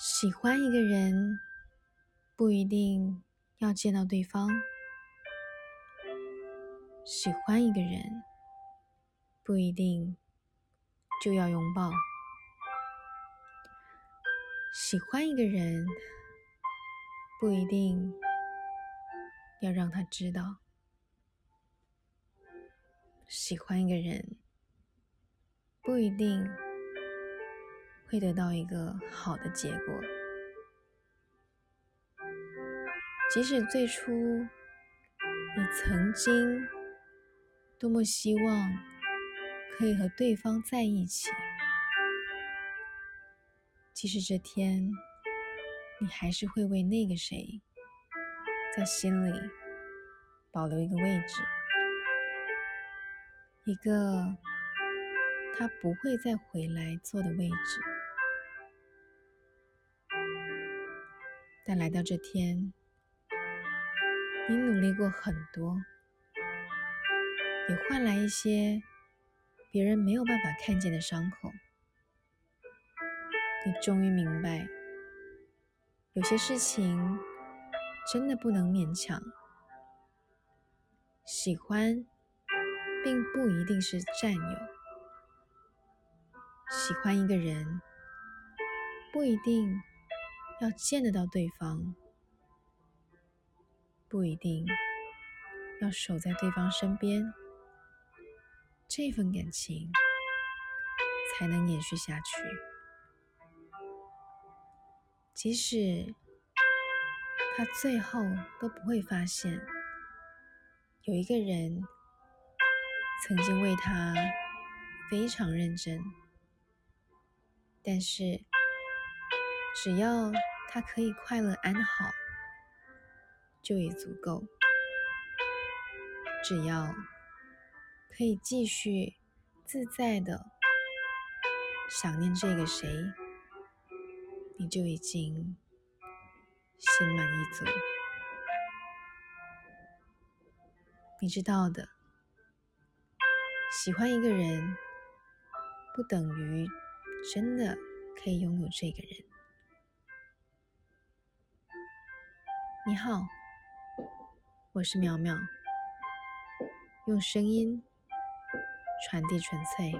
喜欢一个人，不一定要见到对方；喜欢一个人，不一定就要拥抱；喜欢一个人，不一定要让他知道；喜欢一个人，不一定。会得到一个好的结果。即使最初你曾经多么希望可以和对方在一起，即使这天你还是会为那个谁在心里保留一个位置，一个他不会再回来坐的位置。但来到这天，你努力过很多，也换来一些别人没有办法看见的伤口。你终于明白，有些事情真的不能勉强。喜欢，并不一定是占有；喜欢一个人，不一定。要见得到对方，不一定要守在对方身边，这份感情才能延续下去。即使他最后都不会发现，有一个人曾经为他非常认真，但是。只要他可以快乐安好，就已足够。只要可以继续自在的想念这个谁，你就已经心满意足。你知道的，喜欢一个人不等于真的可以拥有这个人。你好，我是苗苗，用声音传递纯粹。